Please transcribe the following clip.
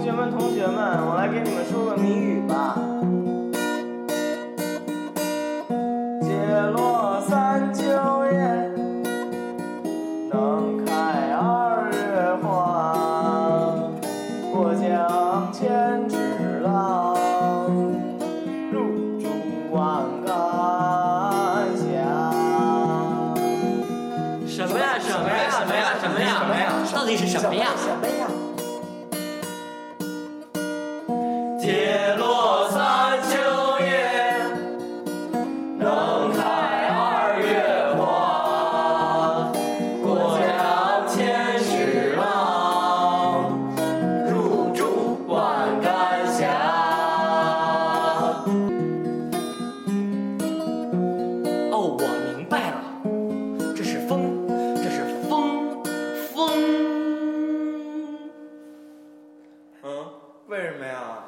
同学们同学们，我来给你们说个谜语吧。解落三秋叶，能开二月花。过江千尺浪，入竹万竿斜。什么呀？什么呀？什么呀？什么呀？什么呀？到底是什么呀？什么呀？我明白了，这是风，这是风，风。嗯，为什么呀？